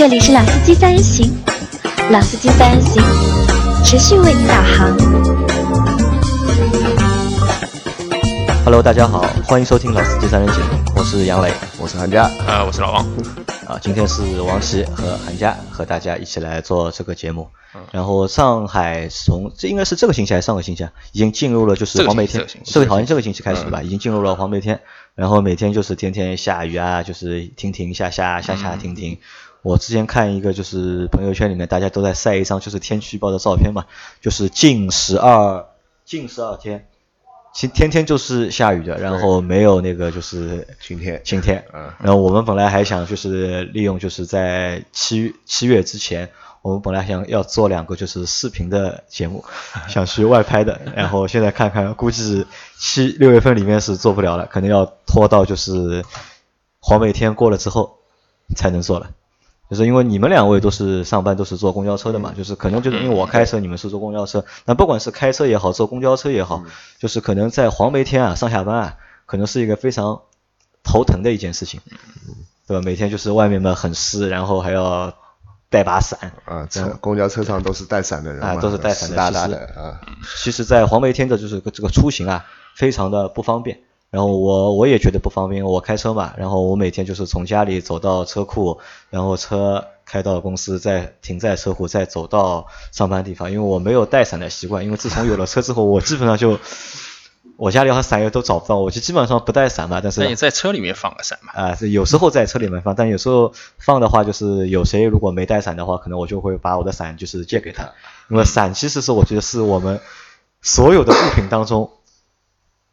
这里是老司机三人行，老司机三人行，持续为您导航。Hello，大家好，欢迎收听老司机三人行，我是杨磊我是韩佳，啊，我是老王。啊，今天是王琦和韩佳和大家一起来做这个节目。嗯然后上海从这应该是这个星期还是上个星期啊，已经进入了就是黄梅天这个好像这个星期开始吧，已经进入了黄梅天，然后每天就是天天下雨啊，就是停停下下下下停停。我之前看一个就是朋友圈里面大家都在晒一张就是天气预报的照片嘛，就是近十二近十二天，其天天就是下雨的，然后没有那个就是晴天，晴天。嗯然后我们本来还想就是利用就是在七七月之前，我们本来想要做两个就是视频的节目，想去外拍的，然后现在看看估计七六月份里面是做不了了，可能要拖到就是黄梅天过了之后才能做了。就是因为你们两位都是上班都是坐公交车的嘛，就是可能就是因为我开车，你们是坐公交车，那不管是开车也好，坐公交车也好，就是可能在黄梅天啊上下班啊，可能是一个非常头疼的一件事情，对吧？每天就是外面嘛很湿，然后还要带把伞啊，车公交车上都是带伞的人，啊，都是带伞的。湿哒哒的啊，其实，在黄梅天的就是这个出行啊，非常的不方便。然后我我也觉得不方便，我开车嘛，然后我每天就是从家里走到车库，然后车开到公司，再停在车库，再走到上班地方。因为我没有带伞的习惯，因为自从有了车之后，我基本上就我家里好像伞也都找不到，我就基本上不带伞嘛。但是那你在车里面放个伞嘛？啊，是有时候在车里面放，但有时候放的话，就是有谁如果没带伞的话，可能我就会把我的伞就是借给他，因为伞其实是我觉得是我们所有的物品当中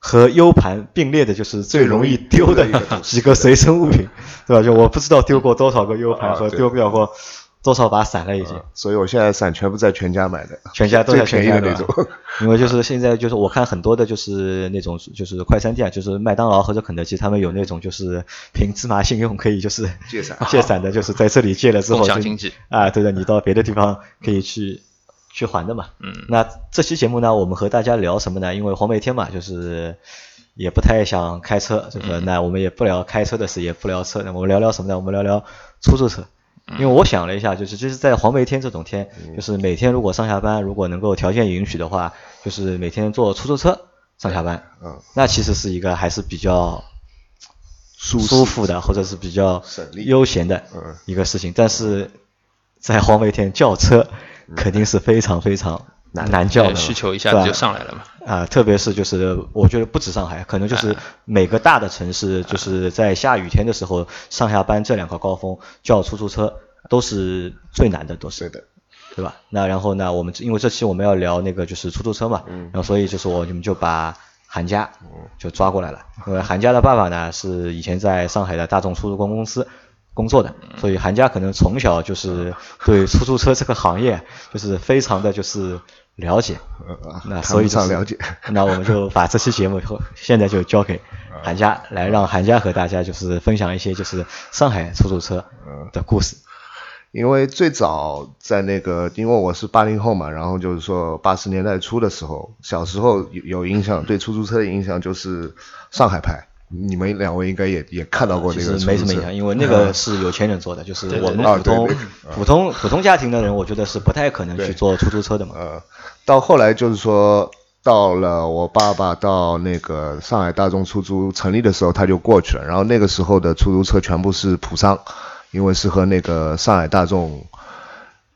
和 U 盘并列的，就是最容易丢的几个随身物品，对吧？就我不知道丢过多少个 U 盘和丢掉过多少把伞了，已经。所以我现在伞全部在全家买的，全家都在最全家的那种，因为就是现在就是我看很多的就是那种就是快餐店，就是麦当劳或者肯德基，他们有那种就是凭芝麻信用可以就是借伞借伞的，就是在这里借了之后就共享经济啊，对的，你到别的地方可以去去还的嘛。嗯那这期节目呢，我们和大家聊什么呢？因为黄梅天嘛，就是也不太想开车，这嗯个那我们也不聊开车的事，也不聊车，那我们聊聊什么呢？我们聊聊出租车。因为我想了一下，就是就是在黄梅天这种天，就是每天如果上下班，如果能够条件允许的话，就是每天坐出租车上下班，嗯，那其实是一个还是比较舒舒服的，或者是比较悠闲的嗯一个事情。但是在黄梅天叫车肯定是非常非常难难叫的，需求一下子就上来了嘛。啊，特别是就是我觉得不止上海，可能就是每个大的城市，就是在下雨天的时候，上下班这两个高峰叫出租车都是最难的，都是对的，对吧？那然后呢，我们因为这期我们要聊那个就是出租车嘛，嗯然后所以就是我你们就把韩家就抓过来了，因为韩家的爸爸呢是以前在上海的大众出租公司工作的，所以韩家可能从小就是对出租车这个行业就是非常的就是了解，呃那谈所以了解，那我们就把这期节目以后现在就交给韩家来，让韩家和大家就是分享一些就是上海出租车的故事。因为最早在那个，因为我是八零后嘛，然后就是说八十年代初的时候，小时候有有印象，对出租车的印象就是上海牌。你们两位应该也也看到过其实那个没什么影响，因为那个是有钱人做的，就是我们啊普通普通普通家庭的人，我觉得是不太可能去坐出租车的嘛。呃，到后来就是说，到了我爸爸到那个上海大众出租成立的时候，他就过去了。然后那个时候的出租车全部是普桑，因为是和那个上海大众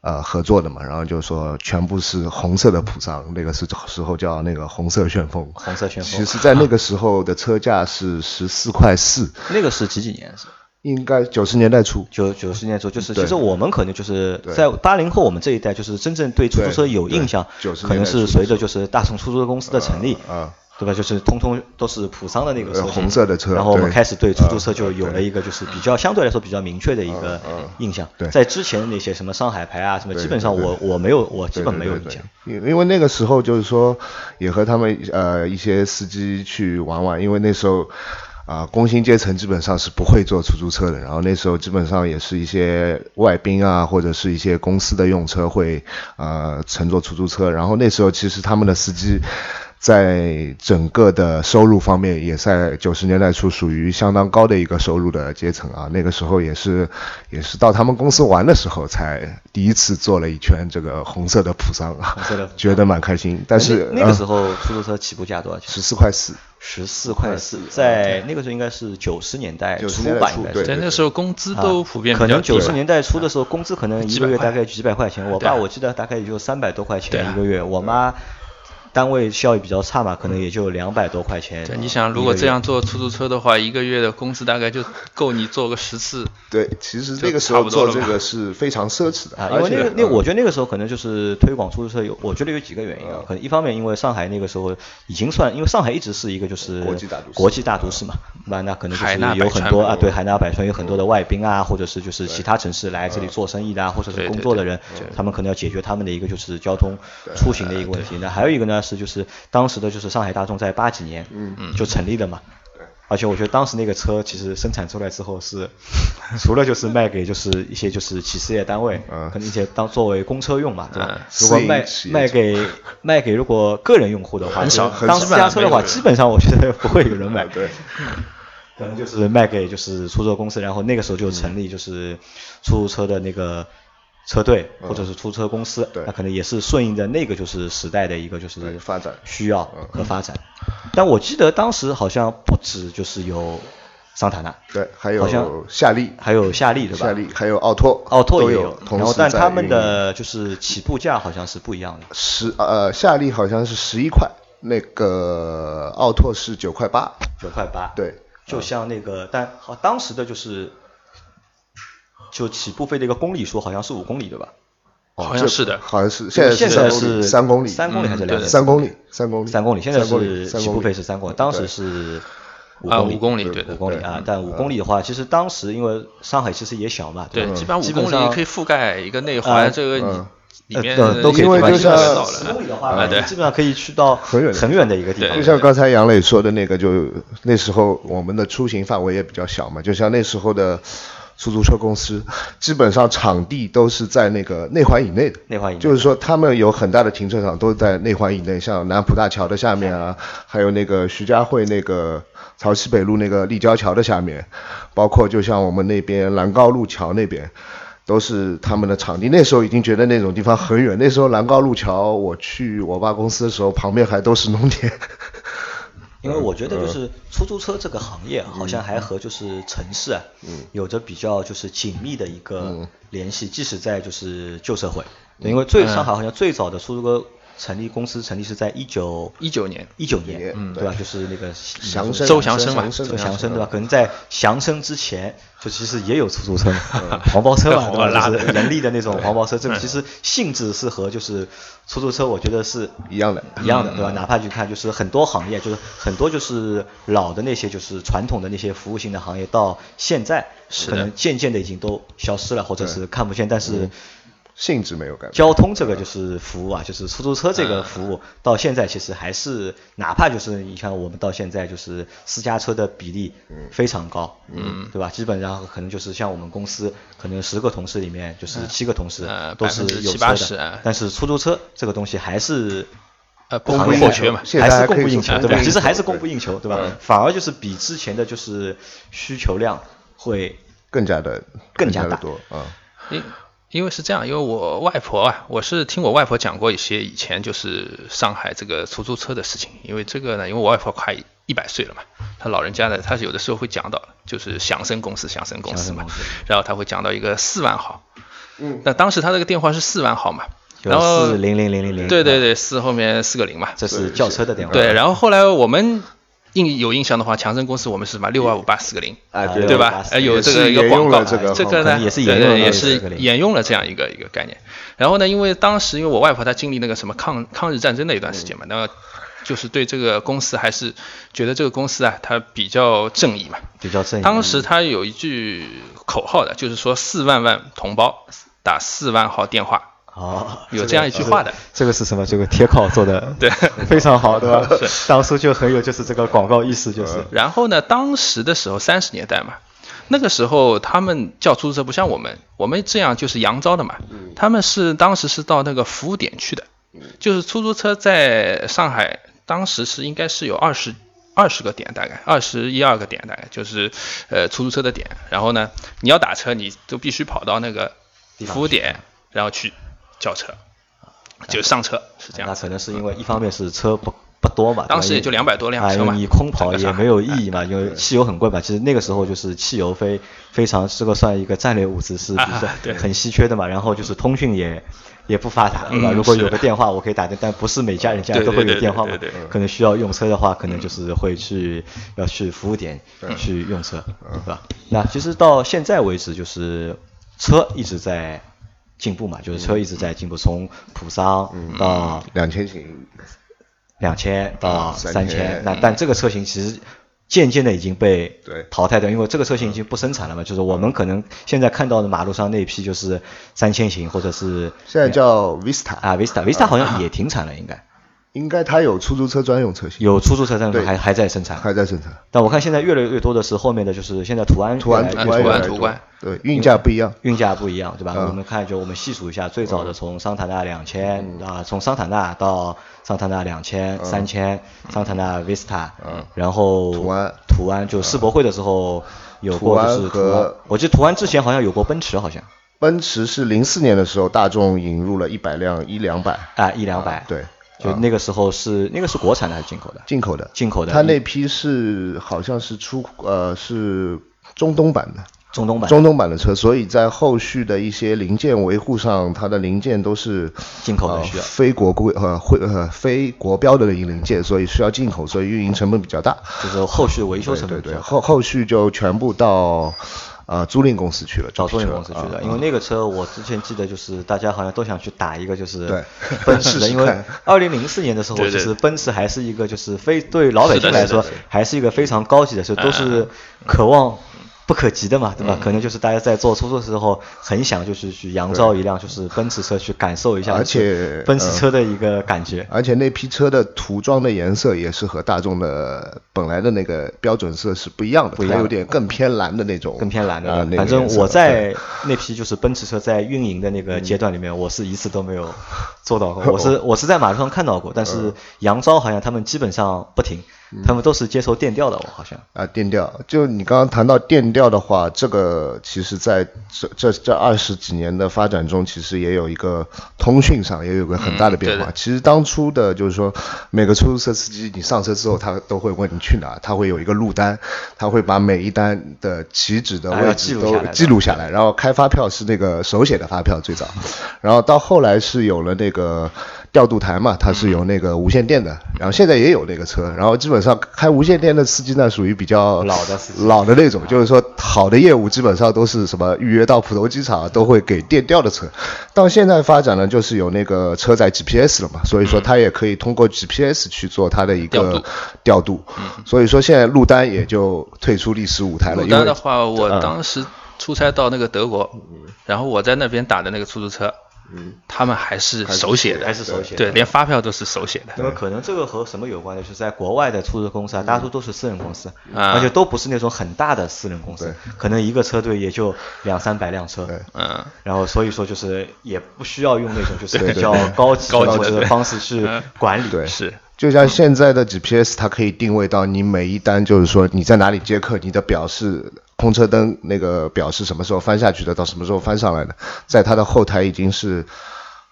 呃合作的嘛。然后就是说全部是红色的普桑，那个是时候叫那个红色旋风。红色旋风其实，在那个时候的车价是十四块四，那个是几几年？是应该九十年代初。九九十年代初，就是其实我们可能就是在八零后我们这一代，就是真正对出租车有印象可能是随着就是大众出租车公司的成立，啊对吧？就是通通都是普桑的那个红色的车然后我们开始对出租车啊就有了一个就是比较相对来说比较明确的一个印象对。在之前那些什么上海牌啊什么，基本上我我没有我基本没有印象。因因为那个时候就是说，也和他们呃一些司机去玩玩，因为那时候啊、工薪阶层基本上是不会坐出租车的，然后那时候基本上也是一些外宾啊，或者是一些公司的用车会呃乘坐出租车，然后那时候其实他们的司机。在整个的收入方面，也在九十年代初属于相当高的一个收入的阶层啊。那个时候也是，也是到他们公司玩的时候，才第一次坐了一圈这个红色的普桑啊，觉得蛮开心。但是那那个时候候出租车起步价多少钱？十四块四，十四块四，在那个时候应该是九十年代初吧，应该是。初对在那时候工资都普遍可能九十年代初的时候，工资可能一个月大概几百块钱。我爸我记得大概也就三百多块钱一个月，我妈单位效益比较差嘛，可能也就两百多块钱。对，你想如果这样坐出租车的话，一个月的工资大概就够你坐个十次。对，其实那个时候做不多了嘛这个是非常奢侈的，啊，因而且为那个那嗯我觉得那个时候可能就是推广出租车有，我觉得有几个原因嗯啊，可能一方面因为上海那个时候已经算，因为上海一直是一个就是国际大都市国际大都市嘛，那那可能就是有很多啊，对，海纳百川有很多的外宾啊，或者是就是其他城市来这里做生意的啊，或者是工作的人，他们可能要解决他们的一个就是交通出行的一个问题。那还有一个呢是就是当时的就是上海大众在八几年嗯就成立的嘛。而且我觉得当时那个车其实生产出来之后是，除了就是卖给就是一些就是企事业单位，嗯可能一些当作为公车用嘛，对吧嗯？如果卖卖给卖给如果个人用户的话，很少当私家车的话，基本上我觉得不会有人买。对，可能就是卖给就是出租车公司，然后那个时候就成立就是出租车的那个车队嗯。或者是出租车公司，对。那可能也是顺应着那个就是时代的一个就是发展。需要嗯。和发展。但我记得当时好像不止就是有桑塔纳，对，还有夏利，还有夏利对吧？夏利，还有奥拓，奥拓也有，同然后时但他们的就是起步价好像是不一样的。十呃夏利好像是十一块，那个奥拓是九块八，九块八，对，就像那个，但好当时的就是，就起步费的一个公里数好像是五公里对吧？这好像是的。好像是现在现在是是三公里，三公里还是两点三公里，三公里，三公里，现在三公里是起步三公里。费是三公里，当时是五啊公里，五公里对五。公里啊但五公里的话，其实当时因为上海其实也小嘛，对，基本上五公里可以覆盖一个内啊环，这个里面呃都可以因为就像十公里的。话，基本上可以去到很远很远的一个地方。就像刚才杨磊说的那个，就那时候我们的出行范围也比较小嘛，就像那时候的出租车公司，基本上场地都是在那个内环以内的。内环以内就是说他们有很大的停车场都在内环以内，像南浦大桥的下面啊，还有那个徐家汇那个潮汐北路那个立交桥的下面，包括就像我们那边兰高路桥那边。都是他们的场地，那时候已经觉得那种地方很远。那时候兰高路桥，我去我爸公司的时候，旁边还都是农田。因为我觉得嗯。就是出租车这个行业好像还和就是城市啊，有着比较就是紧密的一个嗯。联系，即使在就是旧社会，因为最嗯。上海好像最早的出租车成立公司成立是在一九一九年，一九年，嗯对吧？就是那个祥生周祥生嘛。周祥祥生对吧？可能在祥生之前，就其实也有出租车，黄包车嘛，对吧？人力的那种黄包车，这个其实性质是和就是出租车，我觉得是一样的。一样的，对吧？哪怕去看，就是很多行业，就是很多就是老的那些就是传统的那些服务性的行业，到现在可能渐渐的已经都消失了，或者是看不见，但是。性质没有改变。交通这个就是服务啊，就是出租车这个服嗯务，到现在其实还是，哪怕就是你像我们到现在就是私家车的比例非常高，嗯，对吧？基本上可能就是像我们公司，可能十个同事里面就是七个同事呃都是有车的啊，但是出租车这个东西还是呃供不应求嘛，还是现在还可以供不应求，对吧？其实还是供不应求，对吧嗯？反而就是比之前的就是需求量会更加的更加大的多啊。因因为是这样，因为我外婆啊，我是听我外婆讲过一些以前就是上海这个出租车的事情。因为这个呢，因为我外婆快一百岁了嘛，她老人家呢，她有的时候会讲到，就是祥生公司，祥生公司嘛 然后她会讲到一个四万号，嗯，那当时她这个电话是四万号嘛，然后四零零零零零，对对对，四后面四个零嘛，这是轿车的电话，对，然后后来我们印有印象的话，强生公司我们是什么六二五八四个零，哎对对吧？呃，有这个一个广告，这个这个呢也是对沿用了对也是沿用了这样一个一个概念。然后呢，因为当时因为我外婆她经历那个什么抗抗日战争的一段时间嘛，那么就是对这个公司还是觉得这个公司啊，它比较正义嘛。比较正义。当时他有一句口号的，就是说四万万同胞打四万号电话，哦，有这样一句话的。这个是什么？这个铁口做的对 非常好，对吧？是当初就很有就是这个广告意识，就是然后呢，当时的时候三十年代嘛，那个时候他们叫出租车不像我们，我们这样就是扬招的嘛，他们是当时是到那个服务点去的，就是出租车在上海。当时是应该是有二十二十个点，大概二十一二个点，大概就是呃出租车的点。然后呢，你要打车，你就必须跑到那个服务点，然后去叫车，就上车是这样。那可能是因为一方面是车不不多嘛，当时也就两百多辆车嘛，你空跑也没有意义嘛，因为汽油很贵嘛。其实那个时候就是汽油非非常这个算一个战略物资，是是 很稀缺的嘛。然后就是通讯也也不发达，对吧？如果有个电话我可以打的，但不是每家人家都会有电话嘛。可能需要用车的话，可能就是会去要去服务点去用车，对吧？那其实到现在为止，就是车一直在进步嘛，就是车一直在进步，从普桑到两千型。两千到三千，那但这个车型其实渐渐的已经被淘汰掉，因为这个车型已经不生产了嘛。就是我们可能现在看到的马路上那批就是三千型或者是现在叫 Vista 啊，Vista，Vista 好像也停产了，应该。应该它有出租车专用车型，有出租车专用还还在生产，还在生产。但我看现在越来越多的是后面的就是现在途安，途安途安途安，对，运价不一样，运价不一样，对吧？我们看就我们细数一下，最早的从桑塔纳两千啊，从桑塔纳到桑塔纳两千、三千，桑塔纳 Vista，嗯，然后途安。途安就世博会的时候有过就是途安，我记得途安之前好像有过奔驰，好像。奔驰是零四年的时候大众引入了一百辆一两百。啊一两百。对。就那个时候是那个是国产的还是进口的？进口的，进口的。它那批是好像是出呃是中东版的，中东版中东版的车，所以在后续的一些零件维护上，它的零件都是进口的，需要非国规呃会呃非国标的零零件，所以需要进口，所以运营成本比较大，就是后续维修成本对对，后后续就全部到。啊，租赁公司去了，找租赁公司去了，因为那个车我之前记得就是大家好像都想去打一个就是对。奔驰的，因为二零零四年的时候，其实奔驰还是一个就是非对老百姓来说还是一个非常高级的车，都是渴望。不可及的嘛，对吧？可能就是大家在做出租的时候，很想就是去扬招一辆就是奔驰车去感受一下，而且奔驰车的一个感觉。而且那批车的涂装的颜色也是和大众的本来的那个标准色是不一样的，不一样，有点更偏蓝的那种，更偏蓝的。反正我在那批就是奔驰车在运营的那个阶段里面，我是一次都没有做到过。我是 我是在马路上看到过，但是扬招好像他们基本上不停。他们都是接受电调的，我好像啊，电调。就你刚刚谈到电调的话，这个其实在这这这二十几年的发展中，其实也有一个通讯上也有个很大的变化。其实当初的就是说，每个出租车司机你上车之后，他都会问你去哪，他会有一个路单，他会把每一单的起止的位置都记录下来，然后开发票是那个手写的发票最早，然后到后来是有了那个。调度台嘛，它是有那个无线电的，然后现在也有那个车，然后基本上开无线电的司机呢，属于比较老的老的那种，就是说好的业务基本上都是什么预约到浦东机场都会给电调的车，到现在发展呢，就是有那个车载 GPS 了嘛，所以说它也可以通过 GPS 去做它的一个调度，所以说现在陆单也就退出历史舞台了。陆单的话，我当时出差到那个德国，然后我在那边打的那个出租车。嗯，他们还是手写的，还是手写，对，连发票都是手写的。那么可能这个和什么有关呢？就是在国外的出租公司啊，大多都是私人公司，而且都不是那种很大的私人公司，可能一个车队也就两三百辆车，嗯，然后所以说就是也不需要用那种就是 比较高级的方式去管理，对，是。就像现在的 GPS，它可以定位到你每一单，就是说你在哪里接客，你的表示空车灯那个表是什么时候翻下去的，到什么时候翻上来的，在它的后台已经是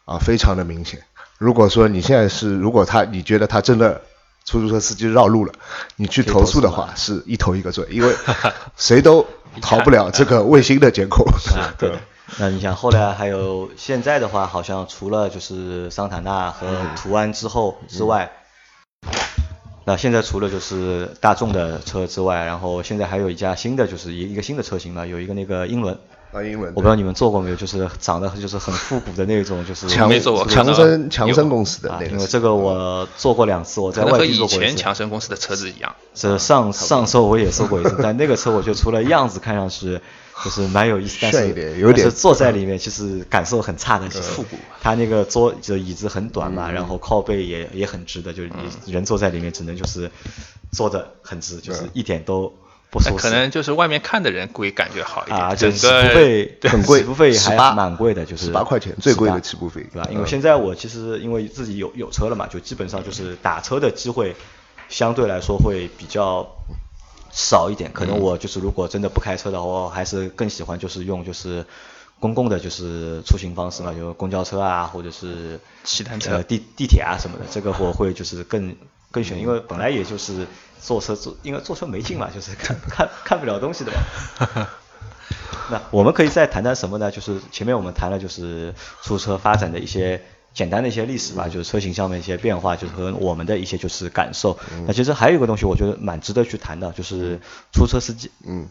啊非常的明显。如果说你现在是，如果他你觉得他真的出租车司机绕路了，你去投诉的话，是一头一个准，因为谁都逃不了 这个卫星的监控。对。那你想后来还有现在的话，好像除了就是桑塔纳和途安之后之外。那现在除了就是大众的车之外，然后现在还有一家新的，就是一一个新的车型嘛，有一个那个英伦。啊，英文。我不知道你们坐过没有，就是长得就是很复古的那种，就是强强生强生公司的那个。因为这个我坐过两次，我在外地坐过一次。和以前强生公司的车子一样。这上上周我也坐过一次，但那个车我就除了样子看上去。就是蛮有意思，但是但是坐在里面其实感受很差的，其实复古。它那个桌就椅子很短嘛，然后靠背也也很直的，就是你人坐在里面只能就是坐的很直，就是一点都不舒适。可能就是外面看的人会感觉好一点，啊，整就起步个费很贵起步费还蛮贵的，就是十八块钱最贵的起步费对吧？嗯因为现在我其实因为自己有有车了嘛，就基本上就是打车的机会相对来说会比较少一点。可嗯能我就是如果真的不开车的话，我还是更喜欢就是用就是公共的就是出行方式嘛，就公交车啊，或者是骑单车呃地地铁啊什么的，这个我会就是更更选，因为本来也就是坐车坐，因为坐车没劲嘛，就是看看看不了东西的嘛。那我们可以再谈谈什么呢？就是前面我们谈了就是出租车发展的一些简单的一些历史吧，就是车型上面一些变化，就是和我们的一些就是感受。那其实还有一个东西，我觉得蛮值得去谈的，就是出租车司机。嗯，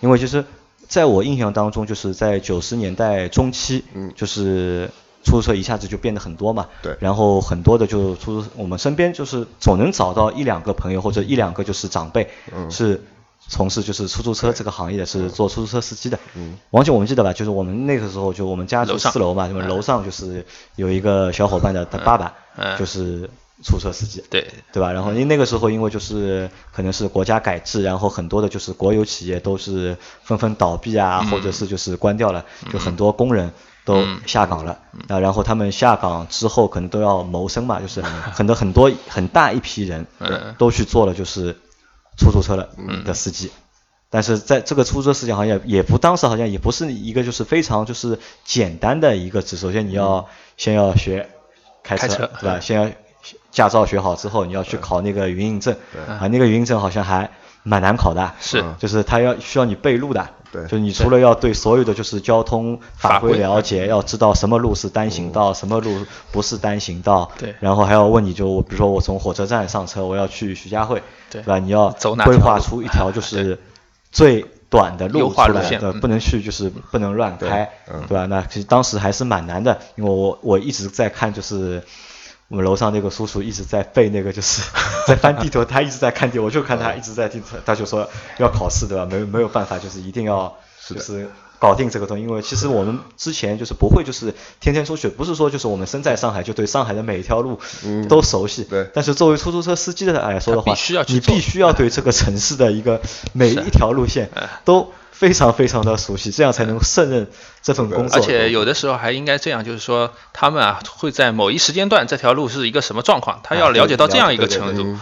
因为就是在我印象当中，就是在九十年代中期，嗯就是出租车一下子就变得很多嘛，对。然后很多的就出租，我们身边就是总能找到一两个朋友或者一两个就是长辈，嗯。是从事就是出租车这个行业的，是做出租车司机的。嗯，王姐，我们记得吧？就是我们那个时候就我们家住四楼嘛，那么楼上就是有一个小伙伴的他爸爸，嗯。就是出租车司机。对。对吧？然后因为那个时候，因为就是可能是国家改制，然后很多的就是国有企业都是纷纷倒闭啊，或者是就是关掉了，就很多工人都下岗了。啊，然后他们下岗之后，可能都要谋生嘛，就是 很多很多很大一批人嗯。都去做了就是出租车了的司机。但是在这个出租车司机行业，也不当时好像也不是一个就是非常就是简单的一个职，首先你要先要学开车，开车。对吧？先要驾照学好之后，你要去考那个云印证，啊，那个云印证好像还蛮难考的，是。就是他要需要你背录的，对。就是你除了要对所有的就是交通法规了解，要知道什么路是单行道，什么路不是单行道，对。然后还要问你就我比如说我从火车站上车，我要去徐家汇，对。吧？你要规划出一条就是最短的路出来，对，不能去就是不能乱开，嗯。对吧？那其实当时还是蛮难的，因为我我一直在看就是。我们楼上那个叔叔一直在背那个，就是 在翻地图，他一直在看地图，我就看他一直在地图，他就说要考试，对吧？没没有办法，就是一定要就是搞定这个东西，因为其实我们之前就是不会就是天天出去，不是说就是我们身在上海就对上海的每一条路嗯都熟悉，对但是作为出租车司机的来说的话，必须要你必须要对这个城市的一个每一条路线嗯都非常非常的熟悉，这样才能胜任这份工作。而且有的时候还应该这样，就是说他们啊会在某一时间段这条路是一个什么状况，他要了解到这样一个程度，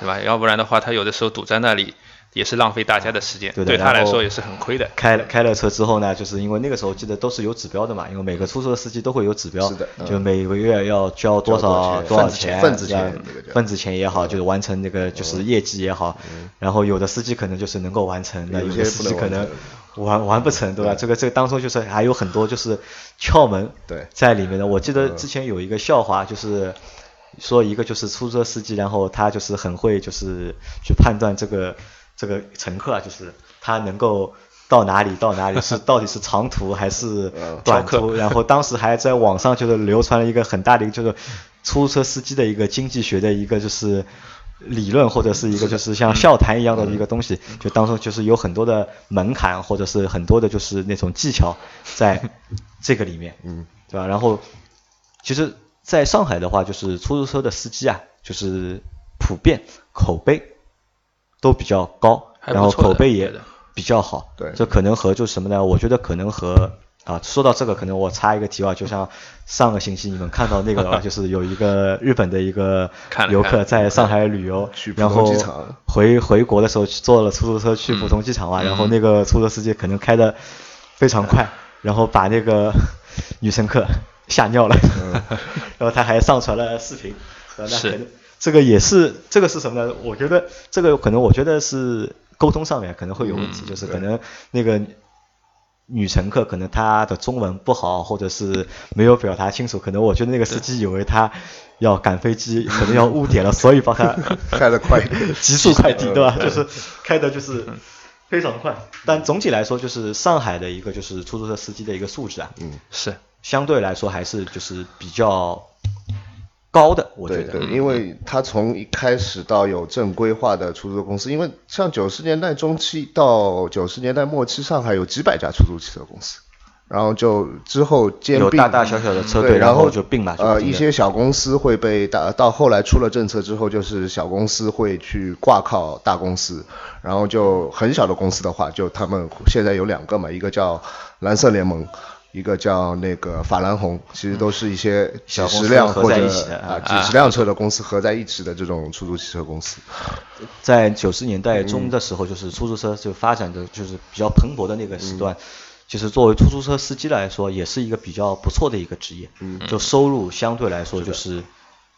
对吧？要不然的话，他有的时候堵在那里也是浪费大家的时间，对他对他来说也是很亏的。开了开了车之后呢，就是因为那个时候记得都是有指标的嘛，因为每个出租车司机都会有指标，是的嗯。就每个月要交多交多少多少钱，份子钱份子钱也好，就是完成那个就是业绩也好，然后有的司机可能就是能够完成，那有些有的司机可能完完完不成，对吧？这个这个当中就是还有很多就是窍门对。在里面的。我记得嗯。之前有一个笑话，就是说一个就是出租车司机，然后他就是很会就是去判断这个这个乘客啊，就是他能够到哪里到哪里 是到底是长途还是嗯短途，然后当时还在网上就是流传了一个很大的一个就是出租车司机的一个经济学的一个就是。理论或者是一个就是像笑谈一样的一个东西，就当中就是有很多的门槛或者是很多的就是那种技巧在这个里面，嗯，对吧？然后其实在上海的话，就是出租车的司机啊，就是普遍口碑都比较高，然后口碑也比较好。对。这可能和就是什么呢？我觉得可能和啊，说到这个，可能我插一个题外，就像上个星期你们看到那个的话，就是有一个日本的一个游客在上海旅游然后回回国的时候去坐了出租车去浦东机场嘛，然后那个出租车司机可能开的非常快，然后把那个女乘客吓尿了，然后他还上传了视频，呃那能这个也是这个是什么呢？我觉得这个可能我觉得是沟通上面可能会有问题，就是可能那个。女乘客可能她的中文不好，或者是没有表达清楚，可能我觉得那个司机以为她要赶飞机，可能要误点了，所以把她 开的快一点 极速快递，对吧？嗯就是开的就是非常快。但总体来说，就是上海的一个就是出租车司机的一个素质啊，嗯，是相对来说还是就是比较高的，我觉得。对对，因为他从一开始到有正规化的出租公司，因为像九十年代中期到九十年代末期，上海有几百家出租汽车公司，然后就之后兼并有大大小小的车队，然后后就并了呃，一些小公司会被大，到后来出了政策之后，就是小公司会去挂靠大公司，然后就很小的公司的话，就他们现在有两个嘛，一个叫蓝色联盟。一个叫那个法兰红，其实都是一些几十辆合或者在一起的啊啊。几十辆车的公司合在一起的这种出租汽车公司。在九十年代中的时候，就是出租车就发展的就是比较蓬勃的那个时段，其实作为出租车司机来说，也是一个比较不错的一个职业，就收入相对来说就是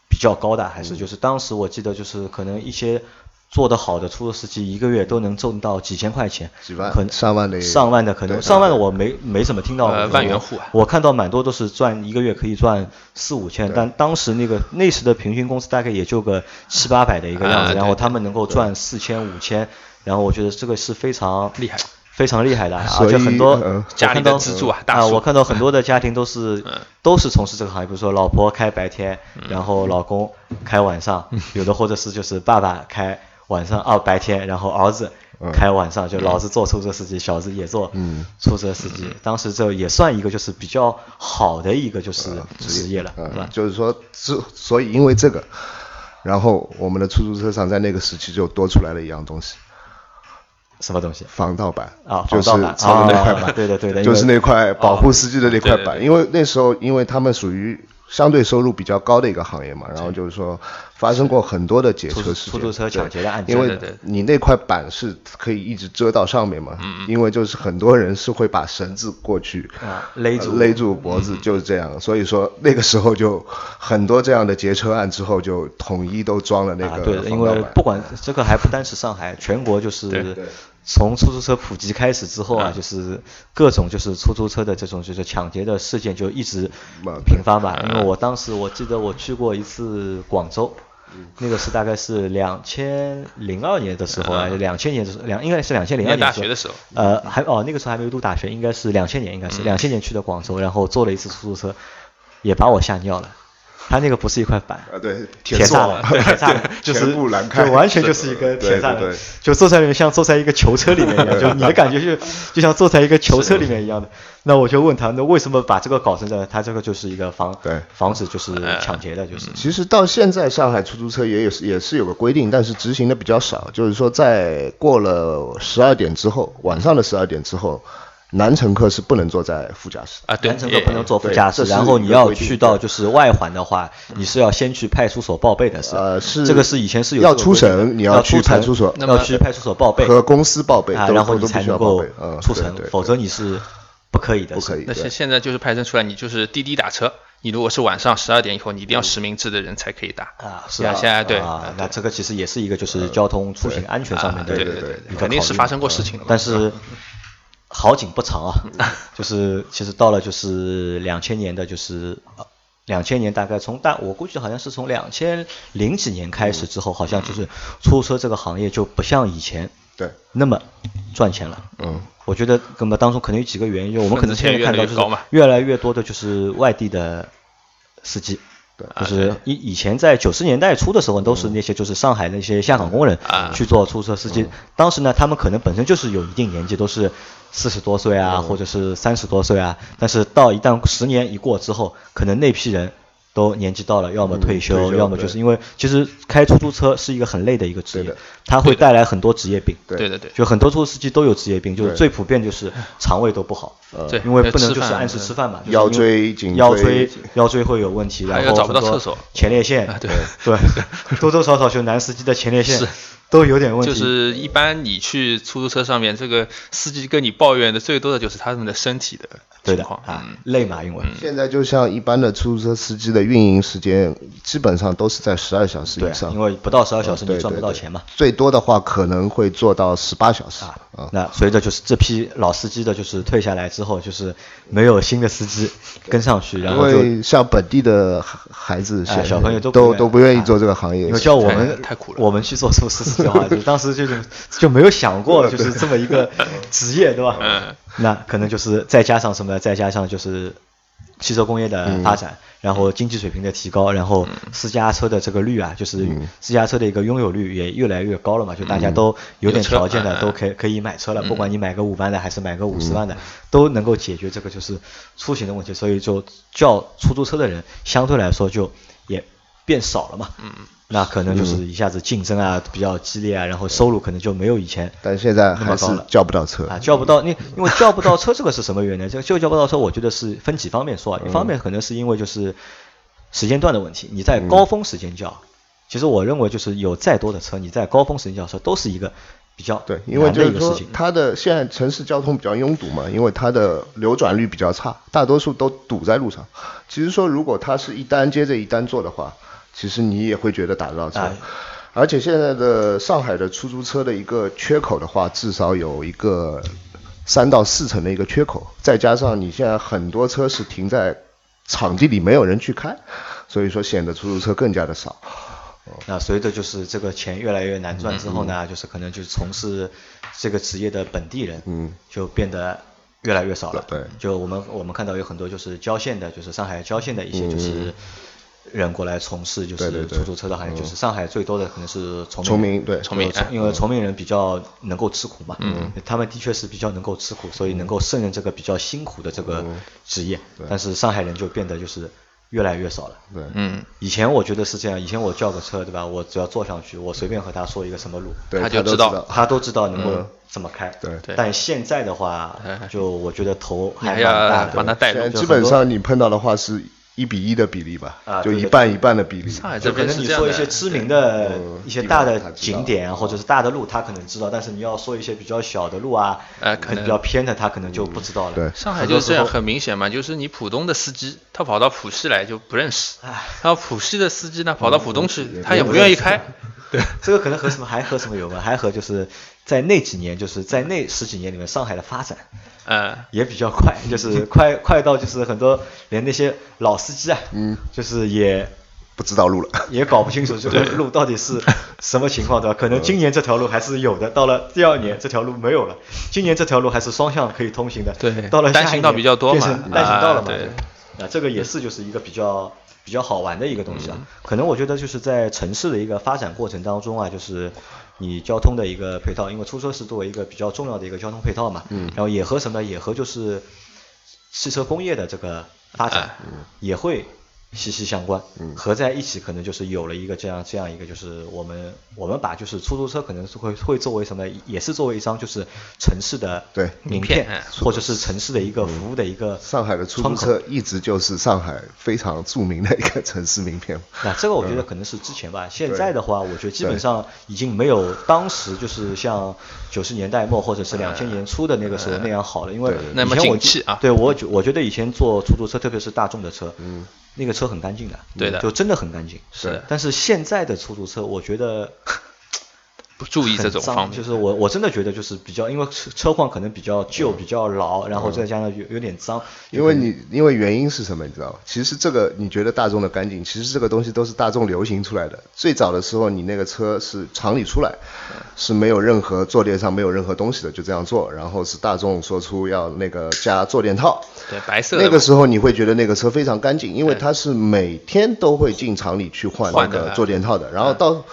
比较高的，还是就是当时我记得就是可能一些。做得好的出租司机一个月都能挣到几千块钱，几万可能上万的上万的可能上万的我没没怎么听到过，呃万元户啊。我看到蛮多都是赚一个月可以赚四五千，但当时那个那时的平均工资大概也就个七八百的一个样子，啊然后他们能够赚四千五千，然后我觉得这个是非常厉害。非常厉害的，所以而且很多呃家庭的支柱啊大啊，树我看到很多的家庭都是嗯。都是从事这个行业，比如说老婆开白天，然后老公开晚上，有的或者是就是爸爸开晚上啊白天，然后儿子开晚上，就老子做出租车司机，小子也做嗯。出租车司机。当时这也算一个就是比较好的一个就是职业。了，吧？就是说，之所以因为这个，然后我们的出租车上在那个时期就多出来了一样东西，什么东西？防盗板啊就是防盗板操的那块啊板，对的对的就是那块保护司机的那块板，因为那时候因为他们属于相对收入比较高的一个行业嘛，然后就是说发生过很多的劫车事件，出租车抢劫的案件因为对。对对你那块板是可以一直遮到上面嘛，嗯因为就是很多人是会把绳子过去啊勒住。勒住脖子，就是这样。所以说那个时候就很多这样的劫车案之后就统一都装了那啊，个对的，因防盗板为不管这个还不单是上海，全国就是对对从出租车普及开始之后啊，嗯就是各种就是出租车的这种就是抢劫的事件就一直嗯频发嘛。因为我当时我记得我去过一次广州。嗯。那个是大概是两千零二年的时候啊，嗯两千年的时候，两应该是两千零二年大学的时候。呃，还哦那个时候还没有读大学，应该是两千年，应该是嗯。两千年去的广州，然后坐了一次出租车，也把我吓尿了。他那个不是一块板，啊对铁铁栅栏，对铁栅栏，就是就完全就是一个铁栅就坐在里面像坐在一个囚车里面一样，就你的感觉就就像坐在一个囚车里面一样的。那我就问他，那为什么把这个搞成这样？他这个就是一个防对防止就是抢劫的，就是其实到现在，上海出租车也有也是有个规定，但是执行的比较少。就是说，在过了十二点之后，晚上的十二点之后，男乘客是不能坐在副驾驶。啊，对，男乘客不能坐副驾驶，然后你要去到就是外环的话，你是要先去派出所报备的，是吧？呃，是这个是以前是有要出这个规定的。省，你要去派出所，那么要去派出所报备。和公司报备，啊，然后你才能够出城否则你是不可以的，不可以那现现在就是派生出来，你就是滴滴打车，你如果是晚上十二点以后，你一定要实名制的人才可以打。啊，是啊，现在对啊，那这个其实也是一个就是交通出行安全上面的啊一个对对对。肯定是发生过事情的但是 好景不长啊，就是其实到了就是两千年的就是。两千年大概从大，我估计好像是从两千零几年开始之后，好像就是出租车这个行业就不像以前对，那么赚钱了。嗯，我觉得那么当中可能有几个原因，我们可能现在看到就是越来越多的就是外地的司机，就是以以前在九十年代初的时候，都是那些就是上海那些下岗工人啊去做出租车司机。当时呢，他们可能本身就是有一定年纪，都是四十多岁啊，或者是三十多岁啊。但是到一旦十年一过之后，可能那批人。都年纪到了，要么退休，退休要么就是因为其实开出租车是一个很累的一个职业它会带来很多职业病。对。对对对，就很多出租司机都有职业病，就是最普遍就是肠胃都不好，对。因为不能就是按时吃饭嘛，就是腰椎颈椎腰椎。腰椎会有问题，然后找不到很多厕所。前列腺。啊，对。对，多多少少就男司机的前列腺。是都有点问题，就是一般你去出租车上面，这个司机跟你抱怨的最多的就是他们的身体的对的情况。啊嗯，累嘛，因为现在就像一般的出租车司机的运营时间，基本上都是在十二小时以上，因为不到十二小时你赚不到钱嘛。最多的话可能会做到十八小时。啊。那随着就是这批老司机的就是退下来之后，就是没有新的司机跟上去，然后就像本地的孩孩子、哎小朋友都不都都不愿意做这个行业。因为，叫我们太太苦了。我们去做出租司就当时就是就没有想过就是这么一个职业，对吧？嗯。那可能就是再加上什么呢？再加上就是汽车工业的发展，然后经济水平的提高，然后私家车的这个率啊，就是私家车的一个拥有率也越来越高了嘛，就大家都有点条件的都可以可以买车了，不管你买个五万的还是买个五十万的，都能够解决这个就是出行的问题，所以就叫出租车的人相对来说就也变少了嘛。嗯。那可能就是一下子竞争啊比较激烈啊，然后收入可能就没有以前但现在还是叫不到车啊，叫不到，因因为叫不到车，这个是什么原因？这 个就叫不到车，我觉得是分几方面说啊。一方面可能是因为就是时间段的问题，你在高峰时间叫，其实我认为就是有再多的车，你在高峰时间叫车都是一个比较对，因为就是说它的现在城市交通比较拥堵嘛，因为它的流转率比较差，大多数都堵在路上。其实说如果它是一单接着一单做的话。其实你也会觉得打不到车，而且现在的上海的出租车的一个缺口的话，至少有一个三到四成的一个缺口，再加上你现在很多车是停在场地里没有人去开，所以说显得出租车更加的少。那随着就是这个钱越来越难赚之后呢，就是可能就是从事这个职业的本地人，嗯，就变得越来越少了。对，就我们我们看到有很多就是郊县的，就是上海郊县的一些就是。人过来从事就是出租车的行业，就是上海最多的可能是崇明，对崇明，因为崇明人比较能够吃苦嘛，嗯，他们的确是比较能够吃苦，所以能够胜任这个比较辛苦的这个职业。但是上海人就变得就是越来越少了。对，嗯，以前我觉得是这样，以前我叫个车，对吧？我只要坐上去，我随便和他说一个什么路，他就知道，他都知道能够怎么开。对，但现在的话，就我觉得头还要大的，帮他带路。基本上你碰到的话是。一比一的比例吧，就一半一半的比例。上海这边可能你说一些知名的一些大的景点啊，或者是大的路，他可能知道，但是你要说一些比较小的路啊，呃可能比较偏的，他可能就不知道了。对，上海就是这样，很明显嘛，就是你浦东的司机，他跑到浦西来就不认识，然后浦西的司机呢，跑到浦东去，他也不愿意开。对，这个可能和什么还和什么有关？还和就是在那几年，就是在那十几年里面，上海的发展。呃，也比较快，就是 快快到就是很多连那些老司机啊，嗯，就是也不知道路了，也搞不清楚这个路到底是 什么情况，对吧？可能今年这条路还是有的，到了第二年这条路没有了，今年这条路还是双向可以通行的，对，到了单行道比较多嘛，变成单行道了嘛，对，啊，这个也是就是一个比较比较好玩的一个东西啊，可能我觉得就是在城市的一个发展过程当中啊，就是。你交通的一个配套，因为出租车是作为一个比较重要的一个交通配套嘛，然后也和什么也和就是汽车工业的这个发展也会。息息相关，嗯合在一起可能就是有了一个这样这样一个，就是我们我们把就是出租车可能是会会作为什么，也是作为一张就是城市的对名片，或者是城市的一个服务的一个上海的出租车一直就是上海非常著名的一个城市名片。那这个我觉得可能是之前吧，现在的话，我觉得基本上已经没有当时就是像九十年代末或者是两千年初的那个时候那样好了，因为以前我啊，对我我觉得以前坐出租车，特别是大众的车，嗯。那个车很干净的，对的，就真的很干净。是，但是现在的出租车，我觉得。不注意这种方面，就是我我真的觉得就是比较，因为车车况可能比较旧、比较老，然后再加上有有点脏。因为你因为原因是什么，你知道吗？其实这个你觉得大众的干净，其实这个东西都是大众流行出来的。最早的时候，你那个车是厂里出来，是没有任何坐垫上没有任何东西的，就这样做。然后是大众说出要那个加坐垫套，对，白色。那个时候你会觉得那个车非常干净，因为它是每天都会进厂里去换那个坐垫套的。然后到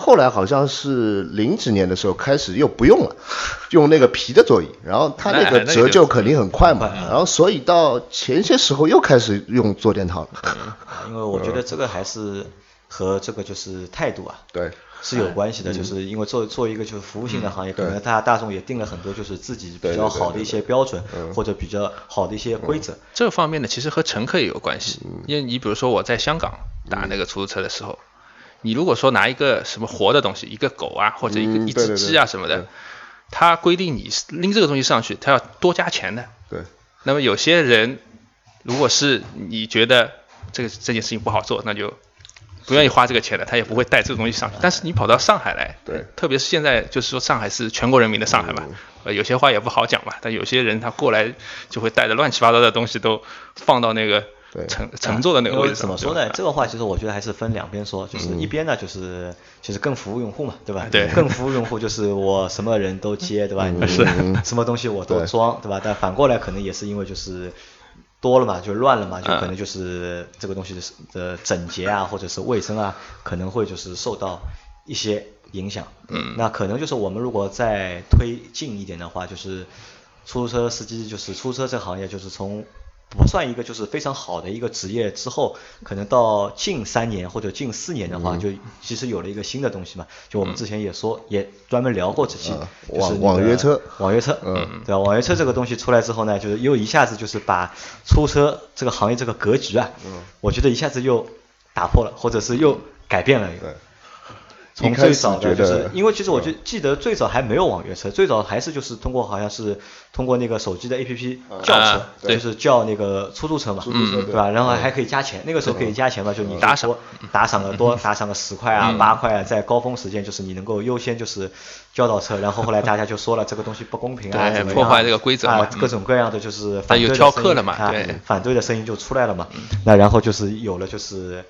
后来好像是零几年的时候开始又不用了，用那个皮的座椅，然后它那个折旧肯定很快嘛，然后所以到前些时候又开始用坐垫套了。因为我觉得这个还是和这个就是态度啊，对，是有关系的，就是因为做做一个就是服务性的行业，可能大家大众也定了很多就是自己比较好的一些标准或者比较好的一些规则。这方面呢，其实和乘客也有关系，因为你比如说我在香港打那个出租车的时候。你如果说拿一个什么活的东西，一个狗啊，或者一个一只鸡啊什么的，他规定你拎这个东西上去，他要多加钱的。对。那么有些人，如果是你觉得这个这件事情不好做，那就不愿意花这个钱的，他也不会带这个东西上去。但是你跑到上海来，对，特别是现在就是说上海是全国人民的上海嘛，呃，有些话也不好讲嘛，但有些人他过来就会带着乱七八糟的东西都放到那个。乘乘坐的那个位置怎么说呢？这个话其实我觉得还是分两边说，就是一边呢就是就是更服务用户嘛，对吧？对，更服务用户就是我什么人都接，对吧？是，什么东西我都装，对吧？但反过来可能也是因为就是多了嘛，就乱了嘛，就可能就是这个东西的的整洁啊，或者是卫生啊，可能会就是受到一些影响。嗯那可能就是我们如果再推进一点的话，就是出租车司机，就是出租车这个行业，就是从不算一个就是非常好的一个职业之后，可能到近三年或者近四年的话，就其实有了一个新的东西嘛。就我们之前也说，也专门聊过这期，嗯。就是网网约车。网约车，嗯，对吧？网约车这个东西出来之后呢，就是又一下子就是把出租车这个行业这个格局啊，嗯。我觉得一下子又打破了，或者是又改变了。一开始最早的就是，因为其实我就记得最早还没有网约车，最早还是就是通过好像是通过那个手机的 APP 叫车就是叫那个出租车嘛，对吧？然后还可以加钱，那个时候可以加钱嘛，就你打赏。多打赏个多打赏个十块啊、八块啊，在高峰时间就是你能够优先就是叫到车，然后后来大家就说了这个东西不公平啊，对怎么样破坏这个规则嘛啊，各种各样的就是反对的声音反对的声音就出来了嘛。那然后就是有了就是。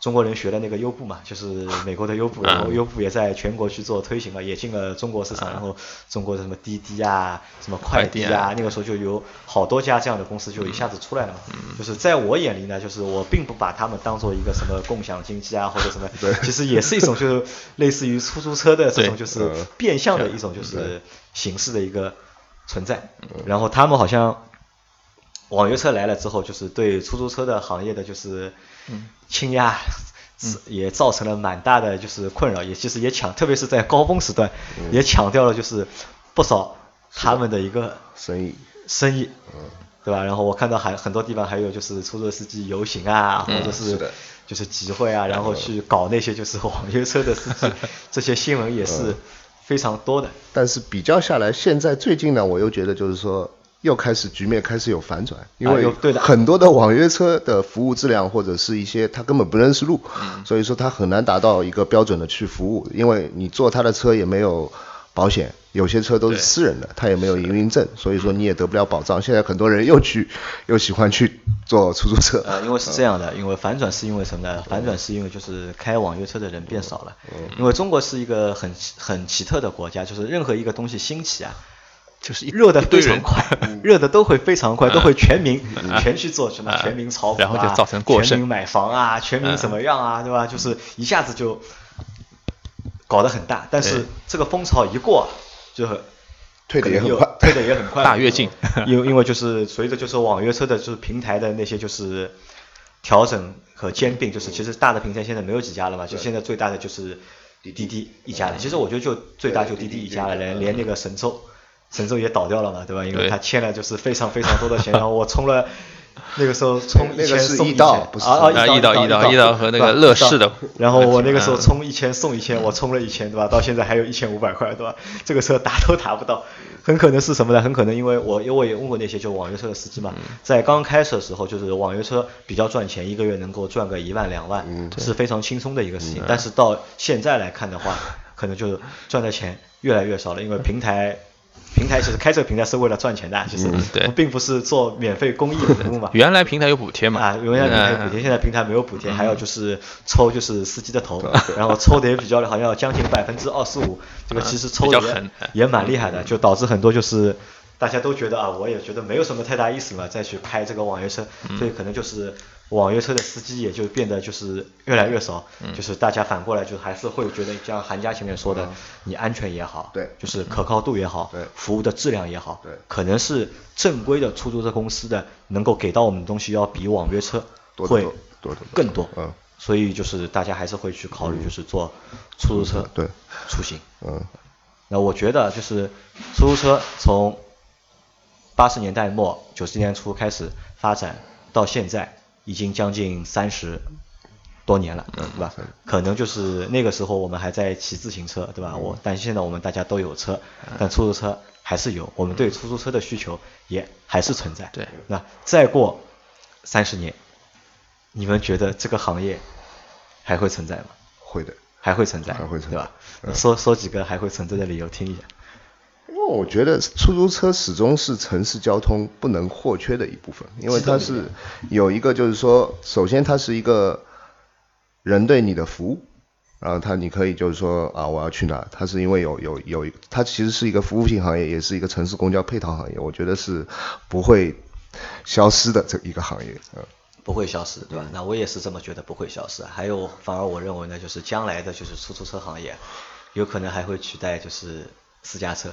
中国人学的那个优步嘛，就是美国的优步，然后嗯优步也在全国去做推行了，也进了中国市场，然后中国的什么滴滴啊、什么快递快递啊。啊，那个时候就有好多家这样的公司就一下子出来了嘛。嗯。就是在我眼里呢，就是我并不把他们当做一个什么共享经济啊或者什么，其实也是一种就是 类似于出租车的这种就是呃变相的一种就是形式的一个存在。嗯然后他们好像网约车来了之后，就是对出租车的行业的就是倾压，也造成了蛮大的就是困扰，也其实也抢，特别是在高峰时段，也抢掉了就是不少他们的一个生意，生意，对吧？然后我看到还很多地方还有就是出租车司机游行啊，或者是就是集会啊，然后去搞那些就是网约车的司机，这些新闻也是非常多的。但是比较下来，现在最近呢，我又觉得就是说，又开始局面开始有反转，因为很多的网约车的服务质量或者是一些他根本不认识路，嗯所以说他很难达到一个标准的去服务，因为你坐他的车也没有保险，有些车都是私人的，他也没有营运证，所以说你也得不了保障。现在很多人又去又喜欢去坐出租车，呃，因为是这样的，因为反转是因为什么呢？反转是因为就是开网约车的人变少了。因为中国是一个很奇很奇特的国家，就是任何一个东西兴起啊，就是热的非常快，热的都会非常快，都会全民嗯。全去做什么嗯。全民炒股啊，然后就造成过剩。全民买房啊，全民嗯。怎么样啊，对吧？就是一下子就搞得很大，但是这个风潮一过，就退的也很快。退的也很快，大跃进。因为因为就是随着就是网约车的就是平台的那些就是调整和兼并，就是其实大的平台现在没有几家了嘛，就现在最大的就是滴滴一家了。其实我觉得就最大就滴滴一家了，连连那个神州，神州也倒掉了嘛，对吧？因为他欠了就是非常非常多的钱，然 后我充了。那个时候充那个一千送一千不是啊啊啊易易到到易到易到和那个乐视的然后我那个时候嗯充一千送一千，我充了一千，对吧？到现在还有一千五百块，对吧？这个车达都达不到，很可能是什么呢？很可能因为我因为我也问过那些就网约车的司机嘛，在刚开始的时候，就是网约车比较赚钱，一个月能够赚个一万两万，是非常轻松的一个事情。但是到现在来看的话，可能就是赚的钱越来越少了，因为平台。平台其实开这个平台是为了赚钱的，其实对。并不是做免费公益服务嘛。原来平台有补贴嘛？啊，原来平台补贴，嗯现在平台没有补贴，还有就是抽就是司机的头，然后抽的也比较好像要将近百分之二十五，这个其实抽的也蛮厉害的，就导致很多就是大家都觉得啊，我也觉得没有什么太大意思嘛，再去开这个网约车，嗯。所以可能就是网约车的司机也就变得就是越来越少，嗯。就是大家反过来就还是会觉得像韩家前面说的，你安全也好，对。就是可靠度也好，对。服务的质量也好，对。可能是正规的出租车公司的能够给到我们的东西要比网约车会多更多，嗯，所以就是大家还是会去考虑就是做出租车对。出行。嗯，那我觉得就是出租车从八十年代末九十年初开始发展到现在，已经将近三十多年了，对吧？可能就是那个时候我们还在骑自行车，对吧？我但现在我们大家都有车，但出租车还是有，我们对出租车的需求也还是存在。对那再过三十年，你们觉得这个行业还会存在吗？会的。还会存在，还会存在对吧？那说说几个还会存在的理由听一下。因为我觉得出租车始终是城市交通不能或缺的一部分，因为它是有一个就是说，首先它是一个人对你的服务，然后它你可以就是说啊我要去哪，它是因为有有有它其实是一个服务性行业，也是一个城市公交配套行业，我觉得是不会消失的这一个行业，嗯。不会消失，对吧？那我也是这么觉得，不会消失。还有，反而我认为呢，就是将来的就是出租车行业，有可能还会取代就是私家车。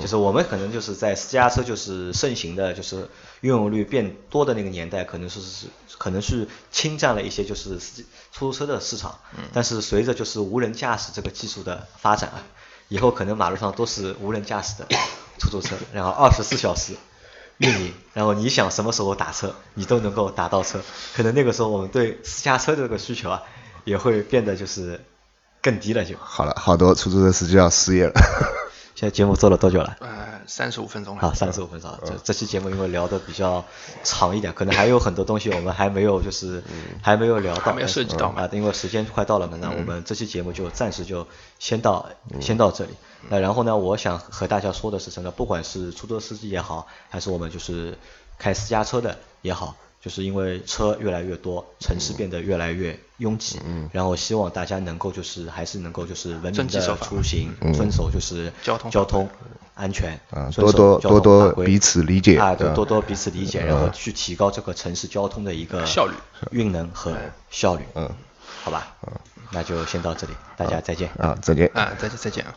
就是我们可能就是在私家车就是盛行的，就是拥有率变多的那个年代，可能是是可能是侵占了一些就是出租车的市场。但是随着就是无人驾驶这个技术的发展啊，以后可能马路上都是无人驾驶的 出租车，然后二十四小时。运营，然后你想什么时候打车，你都能够打到车。可能那个时候我们对私家车这个需求啊，也会变得就是更低了就。好了，好多出租车司机要失业了。现在节目做了多久了？呃，三十五分钟了。好，三十五分钟。这这期节目因为聊的比较长一点，可能还有很多东西我们还没有就是还没有聊到，没有涉及到啊。因为时间快到了嘛，那我们这期节目就暂时就先到先到这里。那然后呢，我想和大家说的是什么？不管是出租车司机也好，还是我们就是开私家车的也好。就是因为车越来越多，城市变得越来越拥挤，然后希望大家能够就是还是能够就是文明的出行，遵守就是交通交通安全，多多多多彼此理解啊，多多彼此理解，然后去提高这个城市交通的一个效率、运能和效率，嗯，好吧，那就先到这里，大家再见。啊，再见。啊，再见再见啊。